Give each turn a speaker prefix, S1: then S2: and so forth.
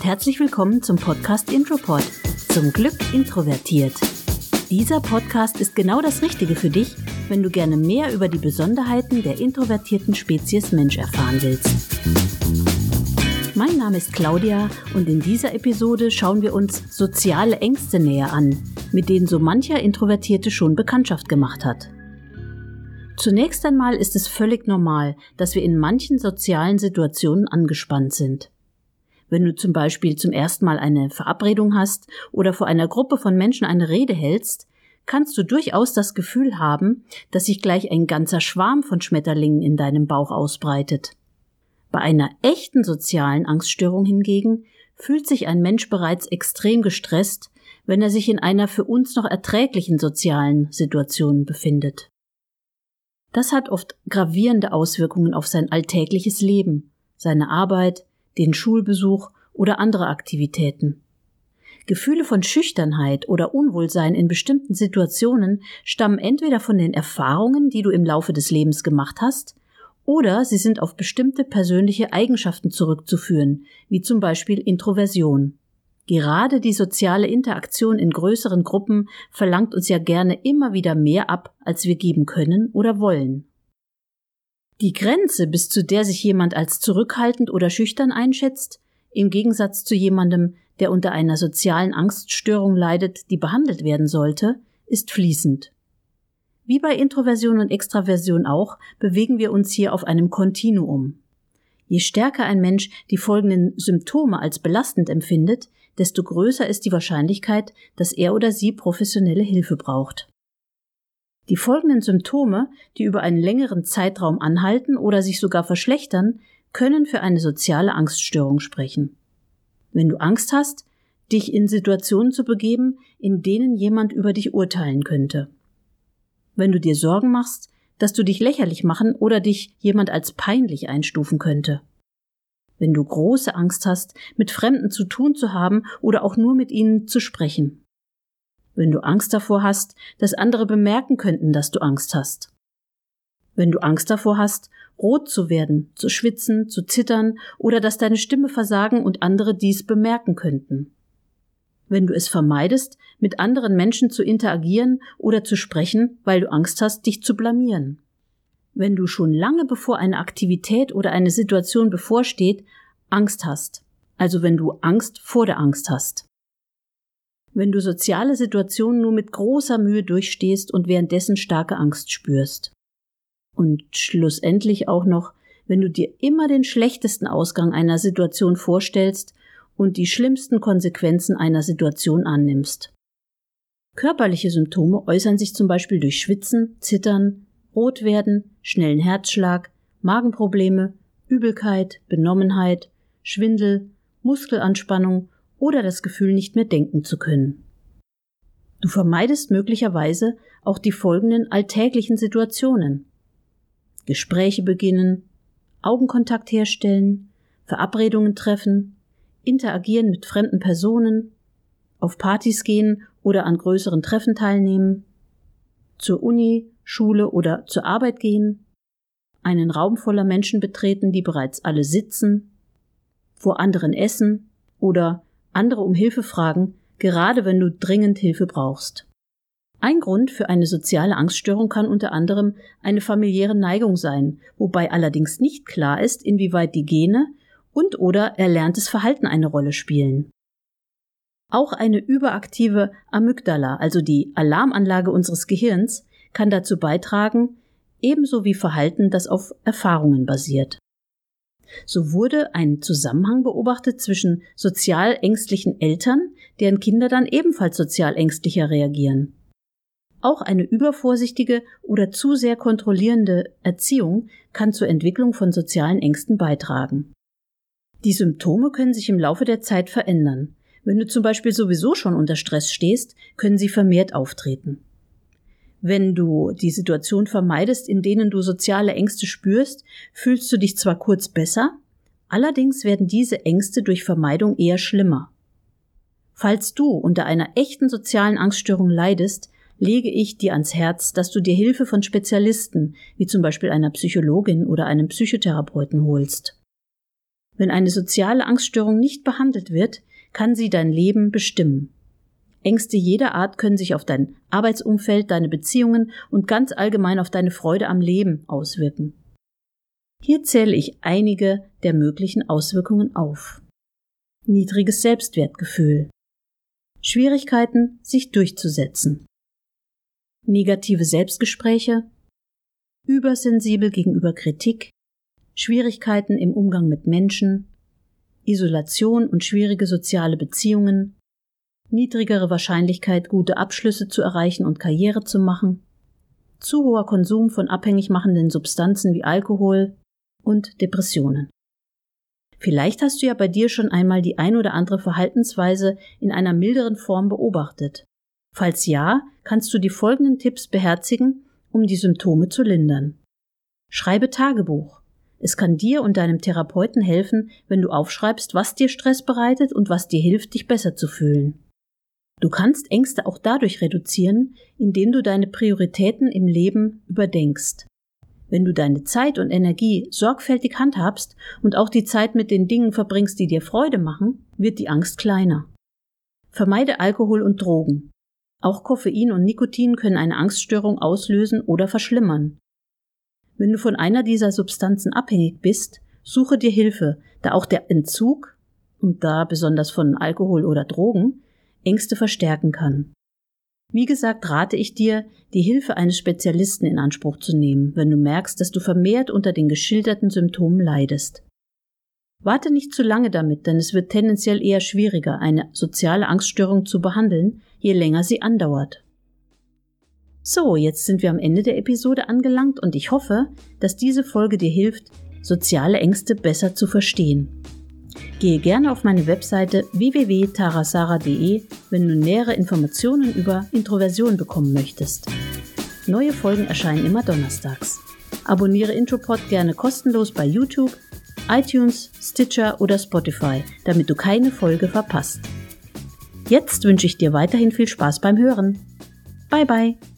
S1: und herzlich willkommen zum Podcast Intropod. Zum Glück introvertiert. Dieser Podcast ist genau das Richtige für dich, wenn du gerne mehr über die Besonderheiten der introvertierten Spezies Mensch erfahren willst. Mein Name ist Claudia und in dieser Episode schauen wir uns soziale Ängste näher an, mit denen so mancher Introvertierte schon Bekanntschaft gemacht hat. Zunächst einmal ist es völlig normal, dass wir in manchen sozialen Situationen angespannt sind. Wenn du zum Beispiel zum ersten Mal eine Verabredung hast oder vor einer Gruppe von Menschen eine Rede hältst, kannst du durchaus das Gefühl haben, dass sich gleich ein ganzer Schwarm von Schmetterlingen in deinem Bauch ausbreitet. Bei einer echten sozialen Angststörung hingegen fühlt sich ein Mensch bereits extrem gestresst, wenn er sich in einer für uns noch erträglichen sozialen Situation befindet. Das hat oft gravierende Auswirkungen auf sein alltägliches Leben, seine Arbeit, den Schulbesuch oder andere Aktivitäten. Gefühle von Schüchternheit oder Unwohlsein in bestimmten Situationen stammen entweder von den Erfahrungen, die du im Laufe des Lebens gemacht hast, oder sie sind auf bestimmte persönliche Eigenschaften zurückzuführen, wie zum Beispiel Introversion. Gerade die soziale Interaktion in größeren Gruppen verlangt uns ja gerne immer wieder mehr ab, als wir geben können oder wollen. Die Grenze, bis zu der sich jemand als zurückhaltend oder schüchtern einschätzt, im Gegensatz zu jemandem, der unter einer sozialen Angststörung leidet, die behandelt werden sollte, ist fließend. Wie bei Introversion und Extraversion auch, bewegen wir uns hier auf einem Kontinuum. Je stärker ein Mensch die folgenden Symptome als belastend empfindet, desto größer ist die Wahrscheinlichkeit, dass er oder sie professionelle Hilfe braucht. Die folgenden Symptome, die über einen längeren Zeitraum anhalten oder sich sogar verschlechtern, können für eine soziale Angststörung sprechen. Wenn du Angst hast, dich in Situationen zu begeben, in denen jemand über dich urteilen könnte. Wenn du dir Sorgen machst, dass du dich lächerlich machen oder dich jemand als peinlich einstufen könnte. Wenn du große Angst hast, mit Fremden zu tun zu haben oder auch nur mit ihnen zu sprechen. Wenn du Angst davor hast, dass andere bemerken könnten, dass du Angst hast. Wenn du Angst davor hast, rot zu werden, zu schwitzen, zu zittern oder dass deine Stimme versagen und andere dies bemerken könnten. Wenn du es vermeidest, mit anderen Menschen zu interagieren oder zu sprechen, weil du Angst hast, dich zu blamieren. Wenn du schon lange bevor eine Aktivität oder eine Situation bevorsteht, Angst hast. Also wenn du Angst vor der Angst hast wenn du soziale Situationen nur mit großer Mühe durchstehst und währenddessen starke Angst spürst. Und schlussendlich auch noch, wenn du dir immer den schlechtesten Ausgang einer Situation vorstellst und die schlimmsten Konsequenzen einer Situation annimmst. Körperliche Symptome äußern sich zum Beispiel durch Schwitzen, Zittern, Rotwerden, schnellen Herzschlag, Magenprobleme, Übelkeit, Benommenheit, Schwindel, Muskelanspannung oder das Gefühl, nicht mehr denken zu können. Du vermeidest möglicherweise auch die folgenden alltäglichen Situationen. Gespräche beginnen, Augenkontakt herstellen, Verabredungen treffen, interagieren mit fremden Personen, auf Partys gehen oder an größeren Treffen teilnehmen, zur Uni, Schule oder zur Arbeit gehen, einen Raum voller Menschen betreten, die bereits alle sitzen, vor anderen essen oder andere um Hilfe fragen, gerade wenn du dringend Hilfe brauchst. Ein Grund für eine soziale Angststörung kann unter anderem eine familiäre Neigung sein, wobei allerdings nicht klar ist, inwieweit die Gene und oder erlerntes Verhalten eine Rolle spielen. Auch eine überaktive Amygdala, also die Alarmanlage unseres Gehirns, kann dazu beitragen, ebenso wie Verhalten, das auf Erfahrungen basiert. So wurde ein Zusammenhang beobachtet zwischen sozial ängstlichen Eltern, deren Kinder dann ebenfalls sozial ängstlicher reagieren. Auch eine übervorsichtige oder zu sehr kontrollierende Erziehung kann zur Entwicklung von sozialen Ängsten beitragen. Die Symptome können sich im Laufe der Zeit verändern. Wenn du zum Beispiel sowieso schon unter Stress stehst, können sie vermehrt auftreten. Wenn du die Situation vermeidest, in denen du soziale Ängste spürst, fühlst du dich zwar kurz besser, allerdings werden diese Ängste durch Vermeidung eher schlimmer. Falls du unter einer echten sozialen Angststörung leidest, lege ich dir ans Herz, dass du dir Hilfe von Spezialisten, wie zum Beispiel einer Psychologin oder einem Psychotherapeuten holst. Wenn eine soziale Angststörung nicht behandelt wird, kann sie dein Leben bestimmen. Ängste jeder Art können sich auf dein Arbeitsumfeld, deine Beziehungen und ganz allgemein auf deine Freude am Leben auswirken. Hier zähle ich einige der möglichen Auswirkungen auf. Niedriges Selbstwertgefühl. Schwierigkeiten, sich durchzusetzen. Negative Selbstgespräche. Übersensibel gegenüber Kritik. Schwierigkeiten im Umgang mit Menschen. Isolation und schwierige soziale Beziehungen. Niedrigere Wahrscheinlichkeit, gute Abschlüsse zu erreichen und Karriere zu machen. Zu hoher Konsum von abhängig machenden Substanzen wie Alkohol, und Depressionen. Vielleicht hast du ja bei dir schon einmal die ein oder andere Verhaltensweise in einer milderen Form beobachtet. Falls ja, kannst du die folgenden Tipps beherzigen, um die Symptome zu lindern. Schreibe Tagebuch. Es kann dir und deinem Therapeuten helfen, wenn du aufschreibst, was dir Stress bereitet und was dir hilft, dich besser zu fühlen. Du kannst Ängste auch dadurch reduzieren, indem du deine Prioritäten im Leben überdenkst. Wenn du deine Zeit und Energie sorgfältig handhabst und auch die Zeit mit den Dingen verbringst, die dir Freude machen, wird die Angst kleiner. Vermeide Alkohol und Drogen. Auch Koffein und Nikotin können eine Angststörung auslösen oder verschlimmern. Wenn du von einer dieser Substanzen abhängig bist, suche dir Hilfe, da auch der Entzug, und da besonders von Alkohol oder Drogen, Ängste verstärken kann. Wie gesagt, rate ich dir, die Hilfe eines Spezialisten in Anspruch zu nehmen, wenn du merkst, dass du vermehrt unter den geschilderten Symptomen leidest. Warte nicht zu lange damit, denn es wird tendenziell eher schwieriger, eine soziale Angststörung zu behandeln, je länger sie andauert. So, jetzt sind wir am Ende der Episode angelangt und ich hoffe, dass diese Folge dir hilft, soziale Ängste besser zu verstehen. Gehe gerne auf meine Webseite www.tarasara.de, wenn du nähere Informationen über Introversion bekommen möchtest. Neue Folgen erscheinen immer donnerstags. Abonniere Intropod gerne kostenlos bei YouTube, iTunes, Stitcher oder Spotify, damit du keine Folge verpasst. Jetzt wünsche ich dir weiterhin viel Spaß beim Hören. Bye bye!